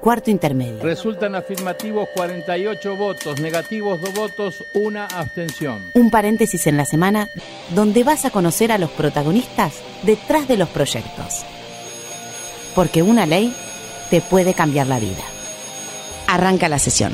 Cuarto intermedio. Resultan afirmativos 48 votos, negativos 2 votos, una abstención. Un paréntesis en la semana donde vas a conocer a los protagonistas detrás de los proyectos. Porque una ley te puede cambiar la vida. Arranca la sesión.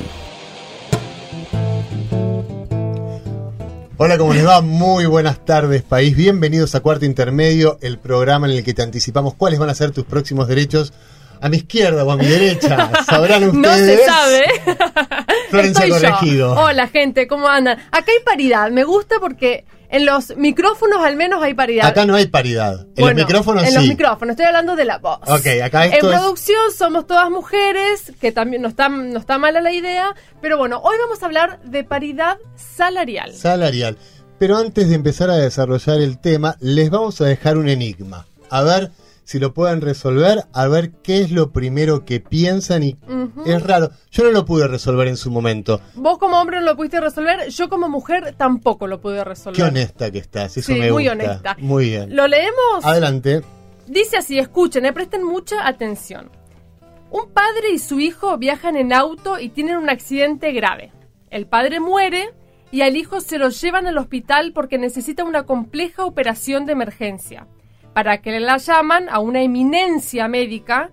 Hola, ¿cómo les va? Muy buenas tardes, país. Bienvenidos a Cuarto Intermedio, el programa en el que te anticipamos cuáles van a ser tus próximos derechos a mi izquierda o a mi derecha. Sabrán ustedes. No se sabe. Florencia Estoy yo. Corregido. Hola, gente, ¿cómo andan? Acá hay paridad. Me gusta porque en los micrófonos al menos hay paridad. Acá no hay paridad. En Bueno, los micrófonos En sí. los micrófonos, estoy hablando de la voz. Ok, acá En esto es- producción somos todas mujeres, que también no está, no está mala la idea, pero bueno, hoy vamos a hablar de paridad salarial. salarial. Pero antes de empezar a desarrollar el tema, les vamos a dejar un enigma. A ver si lo pueden resolver, a ver qué es lo primero que piensan y es raro. Yo no lo pude resolver en su momento. Vos como hombre no lo pudiste resolver, yo como mujer tampoco lo pude resolver. Qué honesta que estás, eso Sí, me muy gusta. honesta. Muy bien. ¿Lo leemos? Adelante. Dice así, escuchen, eh, presten mucha atención. Un padre y su hijo viajan en auto y tienen un accidente grave. El padre muere y al hijo se lo llevan al hospital porque necesita una compleja operación de emergencia. Para que la llaman a una eminencia médica,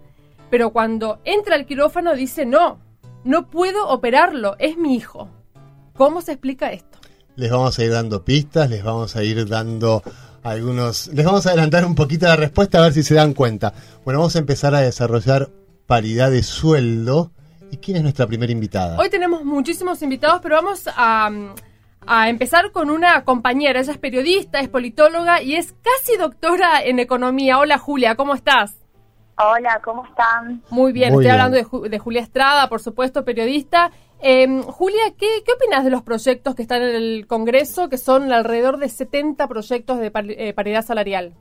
pero cuando entra al quirófano dice no, no puedo operarlo, es mi hijo. ¿Cómo se explica esto? Les vamos a ir dando pistas, les vamos a ir dando algunos... Les vamos a adelantar un poquito la respuesta a ver si se dan cuenta. Bueno, vamos a empezar a desarrollar paridad de sueldo. ¿Y quién es nuestra primera invitada? Hoy tenemos muchísimos invitados, pero vamos a, a empezar con una compañera. Ella es periodista, es politóloga y es casi doctora en economía. Hola Julia, ¿cómo estás? Hola, ¿cómo están? Muy bien, Muy estoy bien. hablando de, Ju- de Julia Estrada, por supuesto, periodista. Eh, Julia, ¿qué, ¿qué opinas de los proyectos que están en el Congreso, que son alrededor de 70 proyectos de eh, paridad salarial?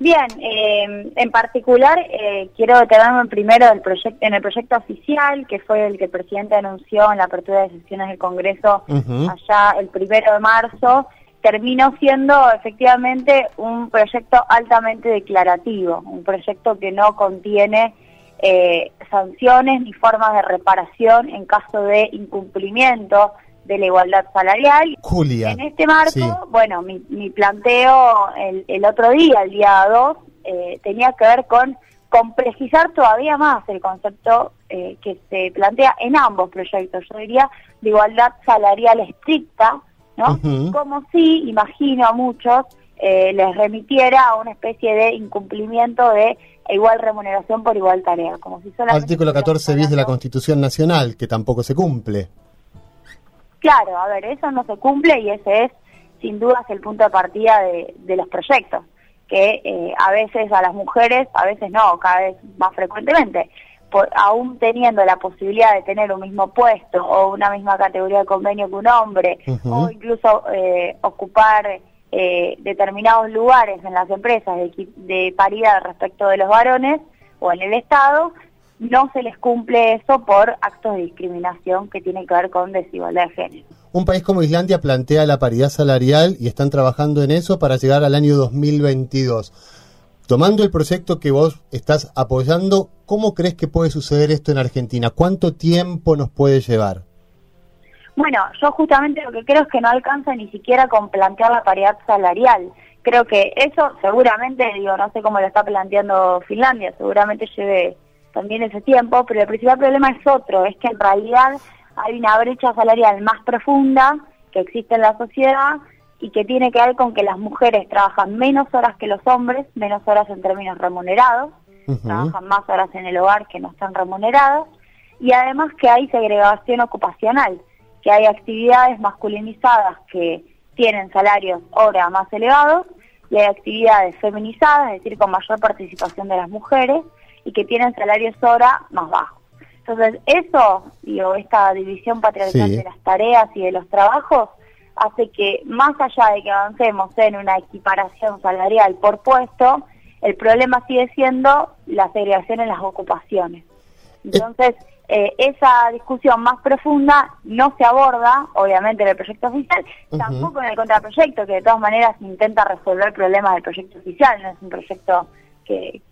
Bien, eh, en particular eh, quiero detenerme primero proyecto, en el proyecto oficial, que fue el que el presidente anunció en la apertura de sesiones del Congreso allá el primero de marzo. Terminó siendo efectivamente un proyecto altamente declarativo, un proyecto que no contiene eh, sanciones ni formas de reparación en caso de incumplimiento de la igualdad salarial Julia. En este marco, Sí. bueno, mi, mi planteo el, el otro día, el día 2, eh, tenía que ver con complejizar todavía más el concepto eh, que se plantea en ambos proyectos. Yo diría de igualdad salarial estricta, ¿no? Como si, imagino a muchos, eh, les remitiera a una especie de incumplimiento de igual remuneración por igual tarea. Como si solamente Artículo 14 bis de la Constitución Nacional, que tampoco se cumple. Claro, a ver, eso no se cumple y ese es sin dudas el punto de partida de, de los proyectos, que eh, a veces a las mujeres, a veces no, cada vez más frecuentemente, por- aún teniendo la posibilidad de tener un mismo puesto o una misma categoría de convenio que un hombre, o incluso eh, ocupar eh, determinados lugares en las empresas de paridad respecto de los varones o en el Estado, no se les cumple eso por actos de discriminación que tienen que ver con desigualdad de género. Un país como Islandia plantea la paridad salarial y están trabajando en eso para llegar al año 2022. Tomando el proyecto que vos estás apoyando, ¿cómo crees que puede suceder esto en Argentina? ¿Cuánto tiempo nos puede llevar? Bueno, yo justamente lo que creo es que no alcanza ni siquiera con plantear la paridad salarial. Creo que eso seguramente, digo, no sé cómo lo está planteando Finlandia, seguramente lleve también ese tiempo, pero el principal problema es otro, es que en realidad hay una brecha salarial más profunda que existe en la sociedad y que tiene que ver con que las mujeres trabajan menos horas que los hombres, menos horas en términos remunerados, trabajan más horas en el hogar que no están remuneradas, y además que hay segregación ocupacional, que hay actividades masculinizadas que tienen salarios hora más elevados y hay actividades feminizadas, es decir, con mayor participación de las mujeres y que tienen salarios hora más bajos. Entonces, eso, digo, esta división patriarcal Sí. de las tareas y de los trabajos hace que más allá de que avancemos en una equiparación salarial por puesto, el problema sigue siendo la segregación en las ocupaciones. Entonces, eh, esa discusión más profunda no se aborda, obviamente, en el proyecto oficial, tampoco en el contraproyecto, que de todas maneras intenta resolver problemas del proyecto oficial, no es un proyecto que,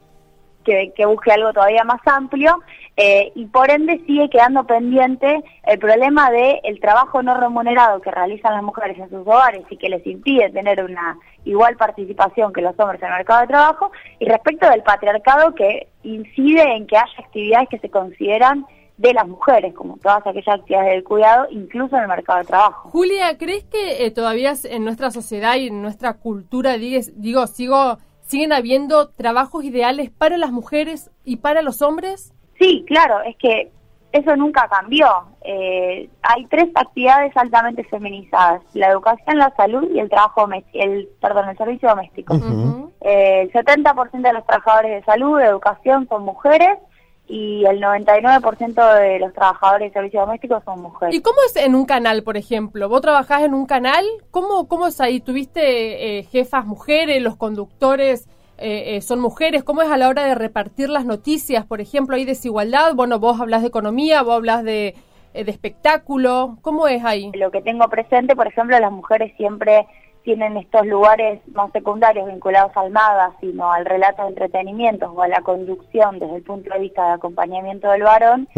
que, que busque algo todavía más amplio eh, y por ende sigue quedando pendiente el problema de el trabajo no remunerado que realizan las mujeres en sus hogares y que les impide tener una igual participación que los hombres en el mercado de trabajo y respecto del patriarcado que incide en que haya actividades que se consideran de las mujeres, como todas aquellas actividades del cuidado, incluso en el mercado de trabajo. Julia, ¿crees que eh, todavía en nuestra sociedad y en nuestra cultura, digo, sigo, siguen habiendo trabajos ideales para las mujeres y para los hombres? Sí, claro, es que eso nunca cambió. Eh, hay tres actividades altamente feminizadas: la educación, la salud y el trabajo, el perdón, el servicio doméstico. Eh, el 70% de los trabajadores de salud, de educación son mujeres y el 99% de los trabajadores de servicios domésticos son mujeres. ¿Y cómo es en un canal, por ejemplo? ¿Vos trabajás en un canal? ¿Cómo, cómo es ahí? ¿Tuviste eh, jefas mujeres, los conductores eh, eh, son mujeres? ¿Cómo es a la hora de repartir las noticias? Por ejemplo, ¿hay desigualdad? Bueno, vos hablas de economía, vos hablas de, de espectáculo. ¿Cómo es ahí? Lo que tengo presente, por ejemplo, las mujeres siempre tienen estos lugares más secundarios vinculados al MAGA, sino al relato de entretenimiento o a la conducción desde el punto de vista de acompañamiento del varón.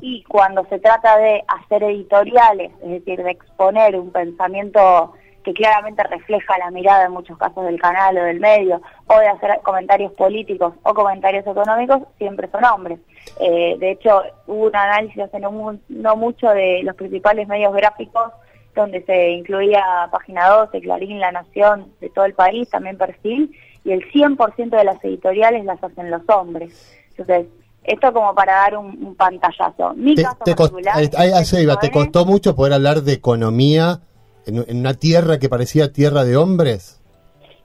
Y cuando se trata de hacer editoriales, es decir, de exponer un pensamiento que claramente refleja la mirada en muchos casos del canal o del medio, o de hacer comentarios políticos o comentarios económicos, siempre son hombres. Eh, de hecho, hubo un análisis hace no mucho de los principales medios gráficos donde se incluía Página 12, Clarín, La Nación, de todo el país, también Perfil, y el 100% de las editoriales las hacen los hombres. Entonces, esto como para dar un, pantallazo. Mi te, caso particular... ¿te costó mucho poder hablar de economía en, en una tierra que parecía tierra de hombres?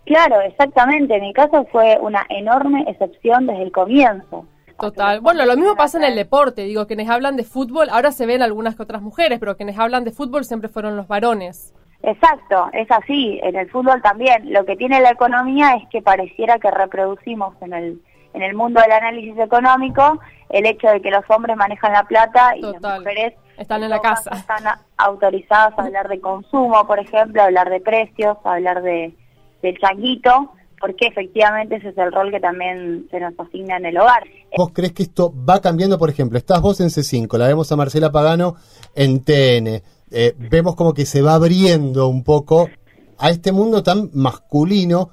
Claro, exactamente. Mi caso fue una enorme excepción desde el comienzo. Total. Bueno, lo mismo pasa en el deporte. Digo, quienes hablan de fútbol, ahora se ven algunas que otras mujeres, pero quienes hablan de fútbol siempre fueron los varones. Exacto, es así. En el fútbol también. Lo que tiene la economía es que pareciera que reproducimos en el en el mundo del análisis económico el hecho de que los hombres manejan la plata y las mujeres están en la casa. Están autorizadas a hablar de consumo, por ejemplo, a hablar de precios, a hablar de del changuito porque efectivamente ese es el rol que también se nos asigna en el hogar. ¿Vos crees que esto va cambiando? Por ejemplo, estás vos en C5, la vemos a Marcela Pagano en TN, eh, vemos como que se va abriendo un poco a este mundo tan masculino.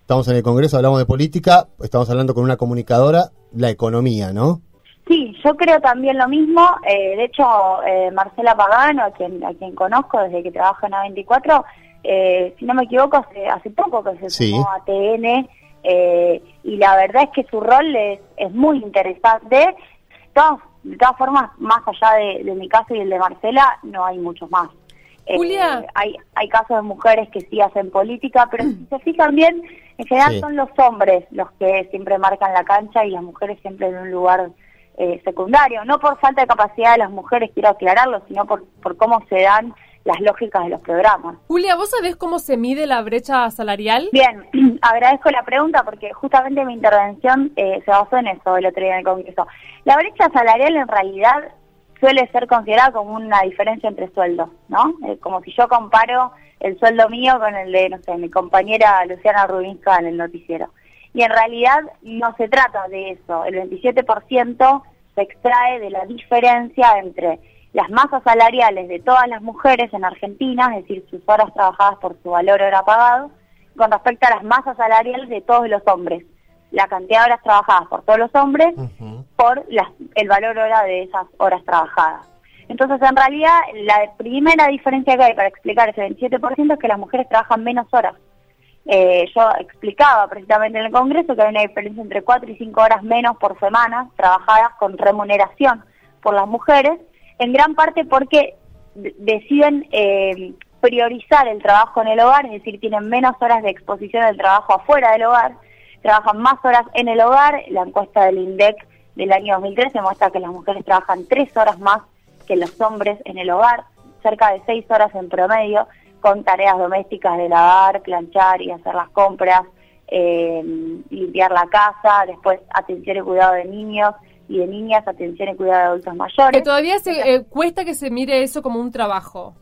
Estamos en el Congreso, hablamos de política, estamos hablando con una comunicadora, la economía, ¿no? Sí, yo creo también lo mismo. Eh, de hecho, eh, Marcela Pagano, a quien, a quien conozco desde que trabaja en A24, eh, si no me equivoco, hace, hace poco que se sumó a TN eh, y la verdad es que su rol es, es muy interesante. Todas, de todas formas, más allá de, mi caso y el de Marcela, no hay muchos más. Eh, Julia. hay, hay casos de mujeres que sí hacen política, pero si se fijan bien, en general son los hombres los que siempre marcan la cancha y las mujeres siempre en un lugar secundario. No por falta de capacidad de las mujeres, quiero aclararlo, sino por, por cómo se dan las lógicas de los programas. Julia, ¿vos sabés cómo se mide la brecha salarial? Bien, agradezco la pregunta porque justamente mi intervención eh, se basó en eso el otro día en el Congreso. La brecha salarial en realidad suele ser considerada como una diferencia entre sueldos, ¿no? Eh, como si yo comparo el sueldo mío con el de, no sé, mi compañera Luciana Rubinska en el noticiero. Y en realidad no se trata de eso. El 27% se extrae de la diferencia entre las masas salariales de todas las mujeres en Argentina, es decir, sus horas trabajadas por su valor hora pagado, con respecto a las masas salariales de todos los hombres, la cantidad de horas trabajadas por todos los hombres por el valor hora de esas horas trabajadas. Entonces, en realidad, la primera diferencia que hay para explicar ese 27% es que las mujeres trabajan menos horas. Eh, yo explicaba precisamente en el Congreso que hay una diferencia entre 4 y 5 horas menos por semana trabajadas con remuneración por las mujeres en gran parte porque deciden eh, priorizar el trabajo en el hogar, es decir, tienen menos horas de exposición al trabajo afuera del hogar, trabajan más horas en el hogar. La encuesta del INDEC del año 2013 muestra que las mujeres trabajan tres horas más que los hombres en el hogar, cerca de seis horas en promedio, con tareas domésticas de lavar, planchar y hacer las compras, eh, limpiar la casa, después atención y cuidado de niños, y de niñas, atención y cuidado de adultos mayores. Que todavía se, eh, cuesta que se mire eso como un trabajo.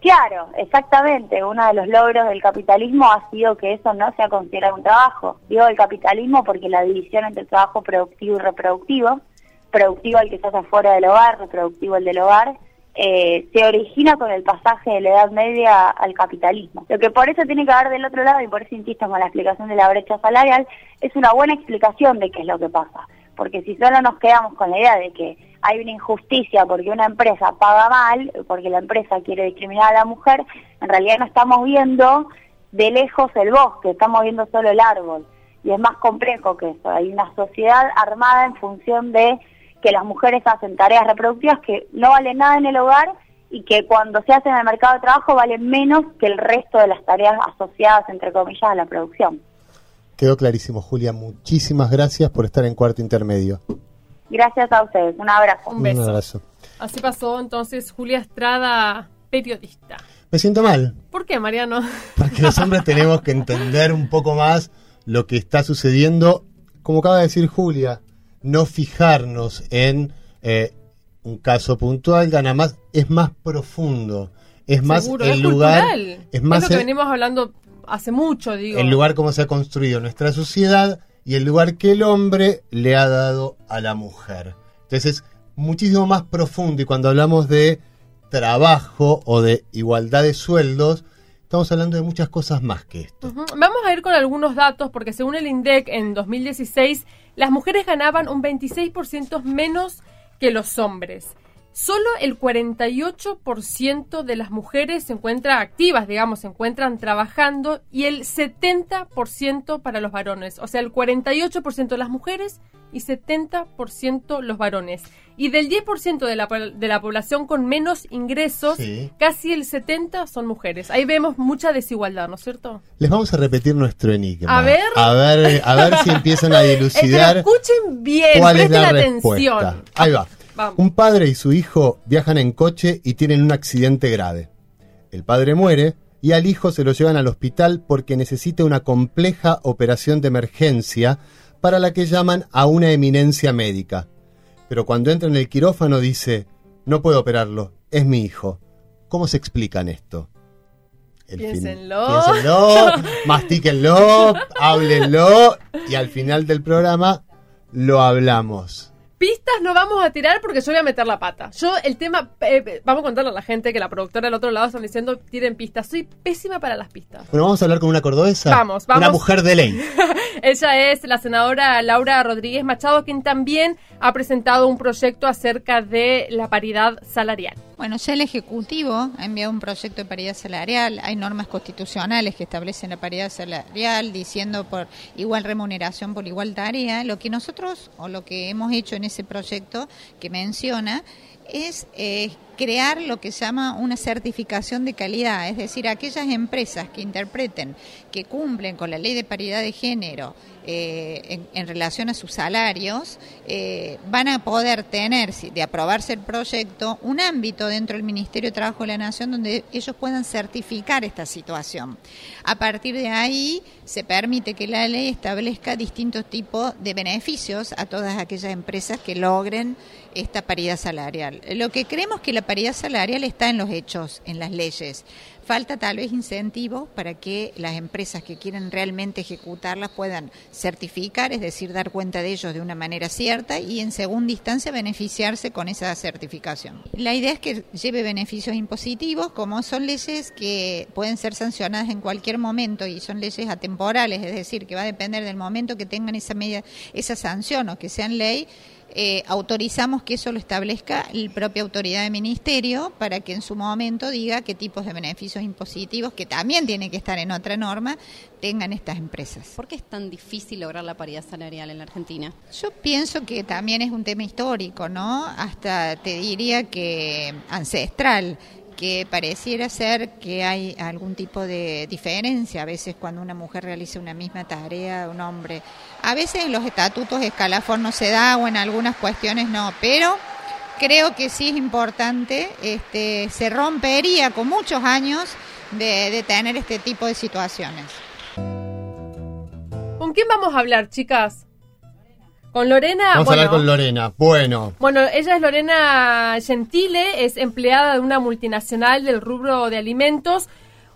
Claro, exactamente. Uno de los logros del capitalismo ha sido que eso no sea considerado un trabajo. Digo el capitalismo porque la división entre el trabajo productivo y reproductivo, productivo el que se hace fuera del hogar, reproductivo el del hogar, eh, se origina con el pasaje de la Edad Media al capitalismo. Lo que por eso tiene que haber del otro lado, y por eso insisto con la explicación de la brecha salarial, es una buena explicación de qué es lo que pasa. Porque si solo nos quedamos con la idea de que hay una injusticia porque una empresa paga mal, porque la empresa quiere discriminar a la mujer, en realidad no estamos viendo de lejos el bosque, estamos viendo solo el árbol. Y es más complejo que eso. Hay una sociedad armada en función de que las mujeres hacen tareas reproductivas que no valen nada en el hogar y que cuando se hacen en el mercado de trabajo valen menos que el resto de las tareas asociadas, entre comillas, a la producción. Quedó clarísimo, Julia. Muchísimas gracias por estar en Cuarto Intermedio. Gracias a ustedes. Un abrazo. Un beso. Un abrazo. Así pasó entonces Julia Estrada, periodista. Me siento mal, ¿Por qué, Mariano? porque los hombres tenemos que entender un poco más lo que está sucediendo. Como acaba de decir Julia, no fijarnos en eh, un caso puntual, gana más, es más profundo. Es más Seguro, el es lugar, cultural. es más lo que el- venimos hablando hace mucho, digo. el lugar como se ha construido nuestra sociedad y el lugar que el hombre le ha dado a la mujer. Entonces es muchísimo más profundo y cuando hablamos de trabajo o de igualdad de sueldos, estamos hablando de muchas cosas más que esto. Vamos a ir con algunos datos porque según el INDEC en 2016 las mujeres ganaban un 26% menos que los hombres. Solo el 48% de las mujeres se encuentran activas, digamos, se encuentran trabajando y el 70% para los varones. O sea, el 48% las mujeres y 70% los varones. Y del 10% de la, de la población con menos ingresos, Sí. casi el 70% son mujeres. Ahí vemos mucha desigualdad, ¿no es cierto? Les vamos a repetir nuestro enigma. A ver. A ver, a ver si empiezan a dilucidar escuchen bien, cuál es presten la atención. respuesta. Ahí va. Vamos. Un padre y su hijo viajan en coche y tienen un accidente grave. El padre muere y al hijo se lo llevan al hospital porque necesita una compleja operación de emergencia para la que llaman a una eminencia médica. Pero cuando entra en el quirófano dice, no puedo operarlo, es mi hijo. ¿Cómo se explican esto? El fin- Piénsenlo. Piénsenlo, mastíquenlo, háblenlo y al final del programa lo hablamos. Pistas no vamos a tirar porque yo voy a meter la pata. Yo el tema, eh, vamos a contarle a la gente que la productora del otro lado están diciendo tiren pistas. Soy pésima para las pistas. Bueno, vamos a hablar con una cordobesa. Vamos, vamos. Una mujer de ley. Ella es la senadora Laura Rodríguez Machado, quien también ha presentado un proyecto acerca de la paridad salarial. Bueno, ya el Ejecutivo ha enviado un proyecto de paridad salarial. Hay normas constitucionales que establecen la paridad salarial diciendo por igual remuneración por igual tarea. Lo que nosotros o lo que hemos hecho en ese proyecto que menciona es eh, crear lo que se llama una certificación de calidad, es decir, aquellas empresas que interpreten que cumplen con la ley de paridad de género eh, en, relación a sus salarios, eh, van a poder tener, de aprobarse el proyecto, un ámbito dentro del Ministerio de Trabajo de la Nación donde ellos puedan certificar esta situación. A partir de ahí se permite que la ley establezca distintos tipos de beneficios a todas aquellas empresas que logren esta paridad salarial. Lo que creemos que la paridad salarial está en los hechos, en las leyes. Falta tal vez incentivos para que las empresas que quieren realmente ejecutarlas puedan certificar, es decir, dar cuenta de ellos de una manera cierta y en segunda instancia beneficiarse con esa certificación. La idea es que lleve beneficios impositivos, como son leyes que pueden ser sancionadas en cualquier momento y son leyes atemporales, es decir, que va a depender del momento que tengan esa media, esa sanción o que sean ley eh, autorizamos que eso lo establezca la propia autoridad de ministerio para que en su momento diga qué tipos de beneficios impositivos, que también tiene que estar en otra norma, tengan estas empresas. ¿Por qué es tan difícil lograr la paridad salarial en la Argentina? Yo pienso que también es un tema histórico, ¿no? Hasta te diría que ancestral que pareciera ser que hay algún tipo de diferencia a veces cuando una mujer realiza una misma tarea de un hombre. A veces en los estatutos escalafón no se da o en algunas cuestiones no, pero creo que sí es importante, este, se rompería con muchos años de, de tener este tipo de situaciones. ¿Con quién vamos a hablar, chicas? Con Lorena. Vamos a bueno, hablar con Lorena. Bueno, Bueno, ella es Lorena Gentile, es empleada de una multinacional del rubro de alimentos,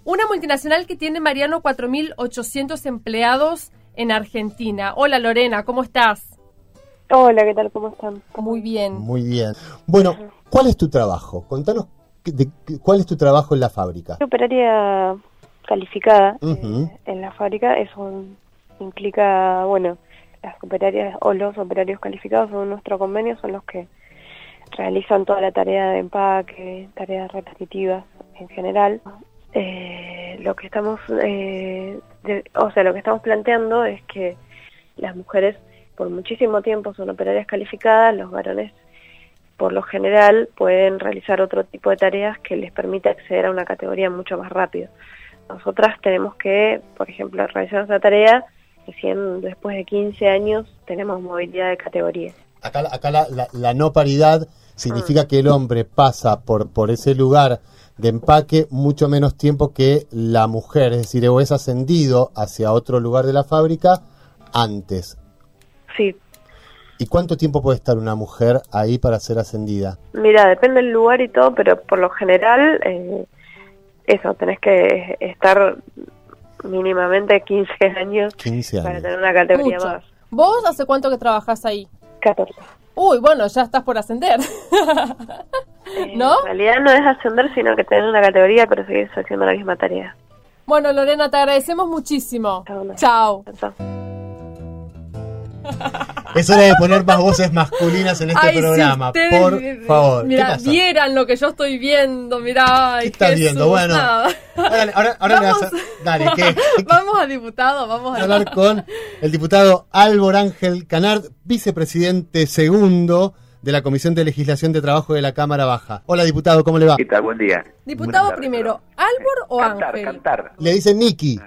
una multinacional que tiene, Mariano, 4.800 empleados en Argentina. Hola Lorena, ¿cómo estás? Hola, ¿qué tal? ¿Cómo están? Muy bien. muy bien. Bueno, ¿cuál es tu trabajo? Contanos de- cuál es tu trabajo en la fábrica. Operaria calificada eh, en la fábrica. Eso implica, bueno, las operarias o los operarios calificados son nuestro convenio, son los que realizan toda la tarea de empaque, tareas repetitivas en general. Eh, lo que estamos, eh, de- o sea, lo que estamos planteando es que las mujeres por muchísimo tiempo son operarias calificadas, los varones por lo general pueden realizar otro tipo de tareas que les permite acceder a una categoría mucho más rápido. Nosotras tenemos que, por ejemplo, realizar esa tarea, recién después de 15 años tenemos movilidad de categoría. Acá, acá la, la- la no paridad significa que el hombre pasa por, por ese lugar de empaque mucho menos tiempo que la mujer, es decir, o es ascendido hacia otro lugar de la fábrica antes. Sí, ¿Y cuánto tiempo puede estar una mujer ahí para ser ascendida? mira, depende del lugar y todo, pero por lo general, eh, eso, tenés que estar mínimamente 15 años 15 para tener una categoría Mucho. más. ¿Vos hace cuánto que trabajás ahí? 14. Uy, bueno, ya estás por ascender. Eh, ¿No? En realidad no es ascender, sino que tener una categoría, pero seguir haciendo la misma tarea. bueno, Lorena, te agradecemos muchísimo. Chao. Chao. Es hora de poner más voces masculinas en este Ay, si programa, por favor. ¿Qué Mira, pasa? vieran lo que yo estoy viendo, mira. ¿Qué estás viendo? Bueno, Nada. ahora, ahora, ahora le vas a... Dale, ¿qué? ¿Qué- Vamos a diputado, vamos a hablar con el diputado Álvaro Ángel Canard, vicepresidente segundo de la Comisión de Legislación de Trabajo de la Cámara Baja. Hola, diputado, ¿cómo le va? ¿Qué tal? Buen día. Diputado tardes, primero. ¿Albor o cantar, Ángel? Cantar, Le dicen Niki.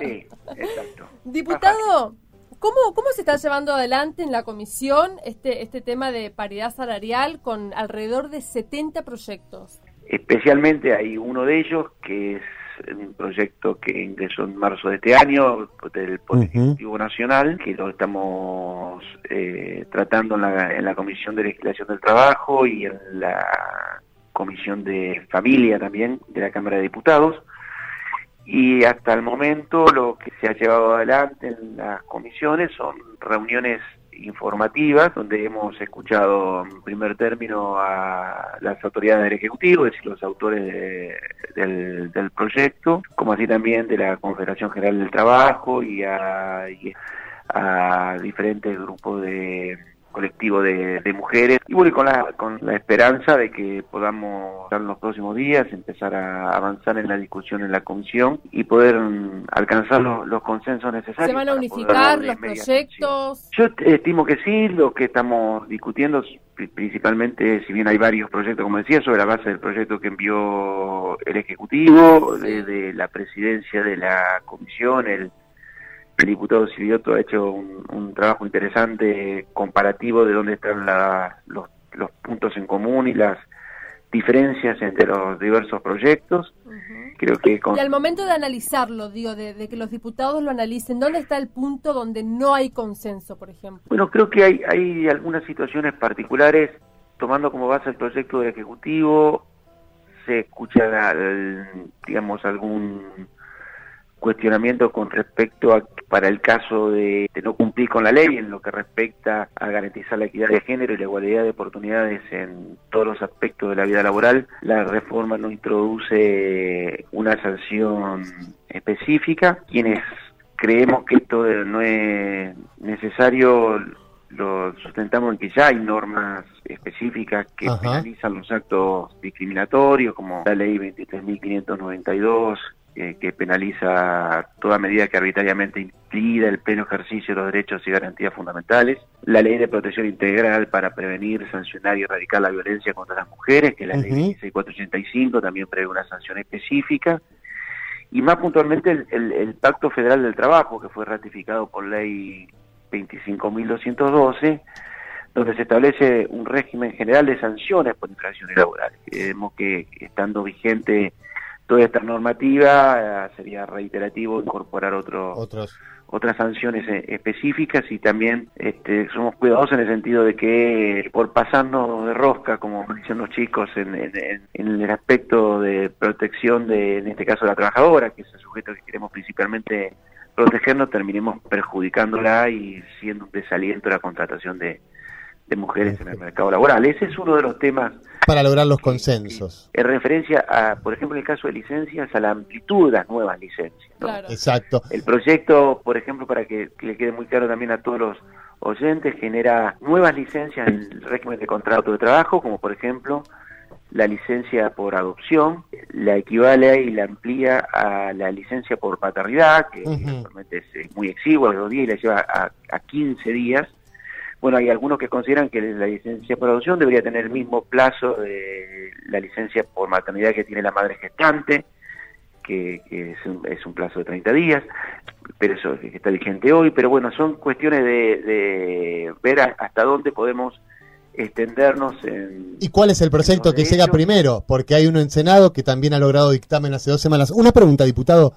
Sí, exacto. Diputado, ¿cómo, ¿cómo se está llevando adelante en la comisión este, este tema de paridad salarial con alrededor de 70 proyectos? Especialmente hay uno de ellos que es un proyecto que ingresó en marzo de este año del Poder. Ejecutivo Nacional, que lo estamos eh, tratando en la, en la Comisión de Legislación del Trabajo y en la Comisión de Familia también de la Cámara de Diputados. Y hasta el momento lo que se ha llevado adelante en las comisiones son reuniones informativas donde hemos escuchado en primer término a las autoridades del Ejecutivo, es decir, los autores de- del, proyecto, como así también de la Confederación General del Trabajo y a diferentes grupos de colectivo de, de mujeres. Y bueno y con la con la esperanza de que podamos en los próximos días empezar a avanzar en la discusión en la comisión y poder mm, alcanzar los, los consensos necesarios ¿Se van a unificar los proyectos? yo estimo que sí, lo que estamos discutiendo pri- principalmente, si bien hay varios proyectos, como decía, sobre la base del proyecto que envió el Ejecutivo, de, de la presidencia de la comisión, el, el diputado Silvioto ha hecho un, un trabajo interesante comparativo de dónde están la- los, los puntos en común y las diferencias entre los diversos proyectos. Creo que con, Y al momento de analizarlo, digo, de, de que los diputados lo analicen, ¿dónde está el punto donde no hay consenso, por ejemplo? Bueno, creo que hay, hay algunas situaciones particulares, tomando como base el proyecto del Ejecutivo, se escucha, al- digamos, algún cuestionamiento con respecto a para el caso de, de no cumplir con la ley en lo que respecta a garantizar la equidad de género y la igualdad de oportunidades en todos los aspectos de la vida laboral, la reforma no introduce una sanción específica. Quienes creemos que esto no es necesario lo sustentamos en que ya hay normas específicas que Ajá. penalizan los actos discriminatorios, como la ley 23.592, que penaliza toda medida que arbitrariamente impida el pleno ejercicio de los derechos y garantías fundamentales, la ley de protección integral para prevenir, sancionar y erradicar la violencia contra las mujeres, que es la ley Ujú. 16485 también prevé una sanción específica, y más puntualmente el, el- el Pacto Federal del Trabajo, que fue ratificado por ley 25.212, donde se establece un régimen general de sanciones por infracciones laborales. Creemos que estando vigente toda esta normativa eh, sería reiterativo incorporar otro, Otros. otras sanciones eh, específicas y también este, somos cuidadosos en el sentido de que por pasarnos de rosca, como dicen los chicos, en, en- en- en el aspecto de protección de, en este caso, la trabajadora, que es el sujeto que queremos principalmente protegernos, terminemos perjudicándola y siendo un desaliento la contratación de, de mujeres en el mercado laboral. Ese es uno de los temas Para lograr los consensos. en referencia a, por ejemplo, en el caso de licencias, a la amplitud de las nuevas licencias. ¿no? Claro. Exacto. El proyecto, por ejemplo, para que, que le quede muy claro también a todos los oyentes, genera nuevas licencias en el régimen de contrato de trabajo, como por ejemplo la licencia por adopción, la equivale y la amplía a la licencia por paternidad, que Ujú. actualmente es muy exigua, de dos días y la lleva a, a 15 días. Bueno, hay algunos que consideran que la licencia por adopción debería tener el mismo plazo de la licencia por maternidad que tiene la madre gestante, que, que es, un, es un plazo de 30 días, pero eso que está vigente hoy. Pero bueno, son cuestiones de, de ver a- hasta dónde podemos extendernos en... ¿Y cuál es el proyecto que llega primero? Porque hay uno en Senado que también ha logrado dictamen hace dos semanas. Una pregunta, diputado.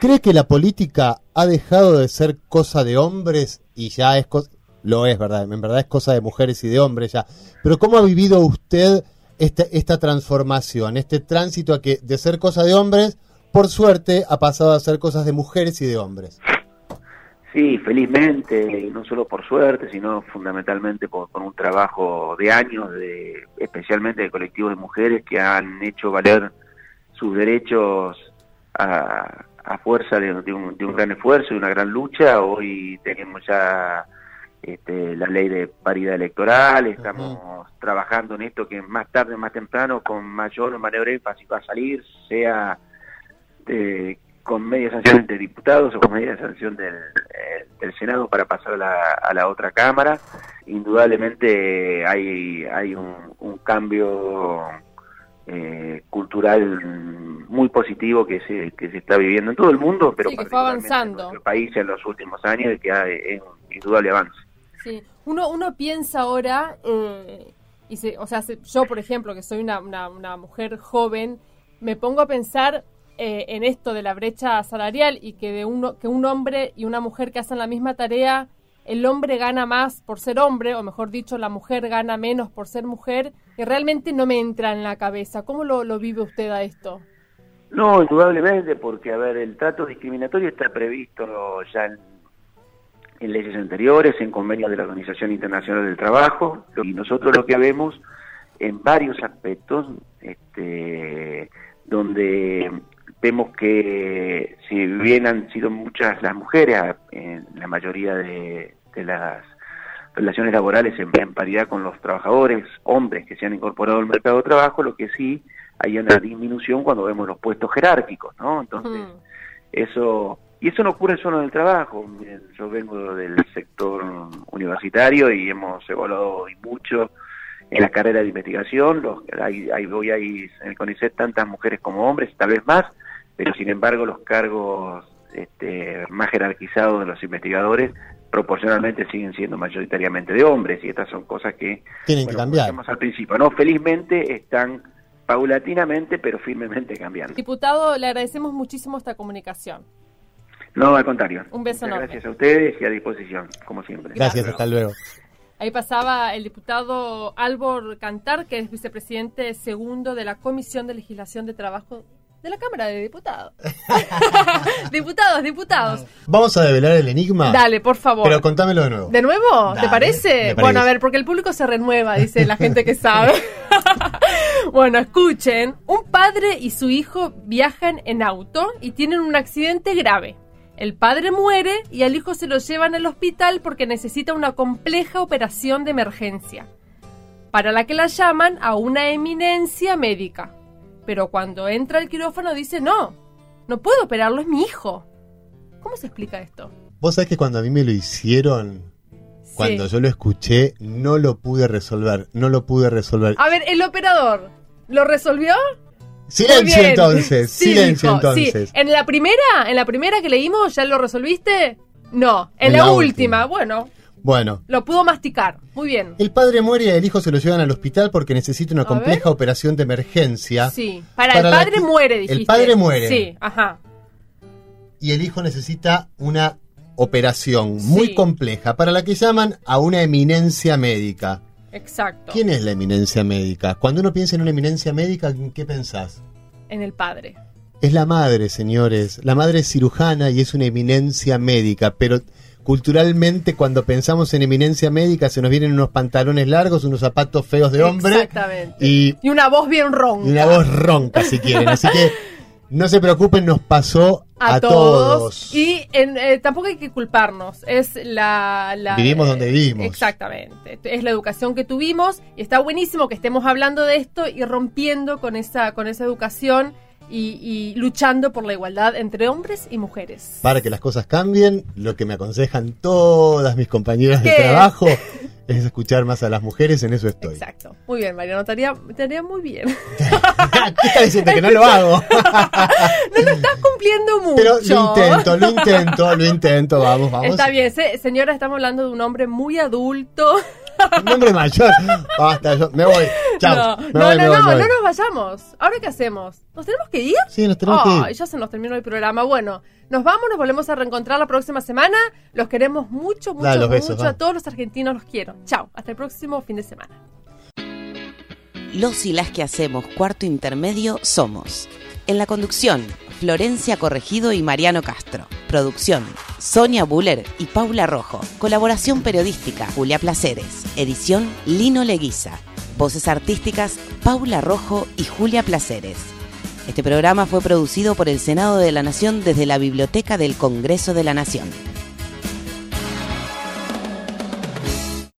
¿Cree que la política ha dejado de ser cosa de hombres y ya es cosa... Lo es, ¿verdad? En verdad es cosa de mujeres y de hombres ya. Pero ¿cómo ha vivido usted esta, esta transformación, este tránsito a que de ser cosa de hombres, por suerte, ha pasado a ser cosas de mujeres y de hombres? Sí, felizmente, no solo por suerte, sino fundamentalmente por, un trabajo de años, de, especialmente de colectivos de mujeres que han hecho valer sus derechos a, a fuerza de, de un, de un gran esfuerzo y una gran lucha. Hoy tenemos ya este, la ley de paridad electoral, estamos trabajando en esto que más tarde o más temprano, con mayor o menor énfasis va a salir, sea eh, con media sanción de diputados o con media sanción del, eh, del Senado para pasar a la, a la otra Cámara. Indudablemente hay, hay un, un cambio eh, cultural muy positivo que se, que se está viviendo en todo el mundo, pero Sí, que fue particularmente en avanzando. nuestro país en los últimos años y que es un indudable avance. Sí, uno, uno piensa ahora, eh, y se, o sea, se- yo por ejemplo, que soy una, una, mujer joven, me pongo a pensar eh, en esto de la brecha salarial y que de uno, que un hombre y una mujer que hacen la misma tarea, el hombre gana más por ser hombre, o mejor dicho, la mujer gana menos por ser mujer, y realmente no me entra en la cabeza. ¿Cómo lo, lo vive usted a esto? No, indudablemente, porque, a ver, el trato discriminatorio está previsto ya en, en leyes anteriores, en convenios de la Organización Internacional del Trabajo, y nosotros lo que vemos en varios aspectos, este, donde vemos que si bien han sido muchas las mujeres, en la mayoría de, de las relaciones laborales en, en paridad con los trabajadores, hombres que se han incorporado al mercado de trabajo, lo que sí hay una disminución cuando vemos los puestos jerárquicos, ¿no? Entonces, Mm. eso y eso no ocurre solo en el trabajo. Miren, Yo vengo del sector universitario y hemos evaluado y mucho en la carrera de investigación. Los, hay, hay, hoy hay en el CONICET tantas mujeres como hombres, tal vez más, pero sin embargo los cargos este, más jerarquizados de los investigadores proporcionalmente siguen siendo mayoritariamente de hombres y estas son cosas que Tienen que bueno, como cambiar. al principio, no felizmente están paulatinamente pero firmemente cambiando. Diputado, le agradecemos muchísimo esta comunicación. No, al contrario. Un beso Muchas enorme. Gracias a ustedes y a disposición, como siempre. Gracias, hasta luego. Ahí pasaba el diputado Álvaro Cantar, que es vicepresidente segundo de la Comisión de Legislación de Trabajo de la Cámara de Diputados. diputados, diputados. Vamos a develar el enigma. Dale, por favor. Pero contámelo de nuevo. ¿De nuevo? ¿Te parece. Bueno, a ver, porque el público se renueva, dice la gente que sabe. bueno, escuchen. Un padre y su hijo viajan en auto y tienen un accidente grave. El padre muere y al hijo se lo llevan al hospital porque necesita una compleja operación de emergencia, para la que la llaman a una eminencia médica. Pero cuando entra al quirófano dice, no, no puedo operarlo, es mi hijo. ¿Cómo se explica esto? Vos sabés que cuando a mí me lo hicieron, cuando yo lo escuché, no lo pude resolver. No lo pude resolver. A ver, el operador, ¿lo resolvió? Silencio entonces, Sí, silencio dijo, sí. entonces. En la primera, en la primera que leímos, ¿ya lo resolviste? No. En, En la, la última. última. bueno. Bueno, Lo pudo masticar. Muy bien. el padre muere y el hijo se lo llevan al hospital porque necesita una compleja operación de emergencia. Sí. Para, Para el padre que- muere, el dijiste. padre muere. Sí, ajá. y el hijo necesita una operación muy compleja para la que llaman a una eminencia médica. Exacto. ¿Quién es la eminencia médica? Cuando uno piensa en una eminencia médica, ¿en qué pensás? En el padre. Es la madre, señores. La madre es cirujana y es una eminencia médica, pero culturalmente cuando pensamos en eminencia médica se nos vienen unos pantalones largos, unos zapatos feos de hombre Exactamente. y, Y una voz bien ronca. y una voz ronca si quieren. Así que no se preocupen, nos pasó a, a, todos. todos. Y en- eh, tampoco hay que culparnos. Es la, la- Vivimos donde vivimos. Exactamente. Es la educación que tuvimos y está buenísimo que estemos hablando de esto y rompiendo con esa, con esa educación y, y luchando por la igualdad entre hombres y mujeres. Para que las cosas cambien, lo que me aconsejan todas mis compañeras de trabajo es escuchar más a las mujeres, en eso estoy. Exacto. Muy bien, Mariano, te haría muy bien. ¿Qué está diciendo? Que no lo hago. no lo estás cumpliendo mucho. Pero lo intento, lo intento, lo intento, vamos, vamos. Está bien, se- señora, estamos hablando de un hombre muy adulto. Un hombre mayor. Basta, yo me voy. Chao. no, me no, voy, me no, voy, no, me voy. no nos vayamos. ¿Ahora qué hacemos? ¿Nos tenemos que ir? Sí, nos tenemos que ir. ya se nos terminó el programa. Bueno, nos vamos, nos volvemos a reencontrar la próxima semana. Los queremos mucho, mucho, Dale los besos, mucho. va. A todos los argentinos los quiero. Chao, hasta el próximo fin de semana. Los y las que hacemos cuarto intermedio somos. En la conducción, Florencia Corregido y Mariano Castro. Producción, Sonia Buller y Paula Rojo. Colaboración periodística, Julia Placeres. Edición, Lino Leguiza. Voces artísticas, Paula Rojo y Julia Placeres. Este programa fue producido por el Senado de la Nación desde la Biblioteca del Congreso de la Nación.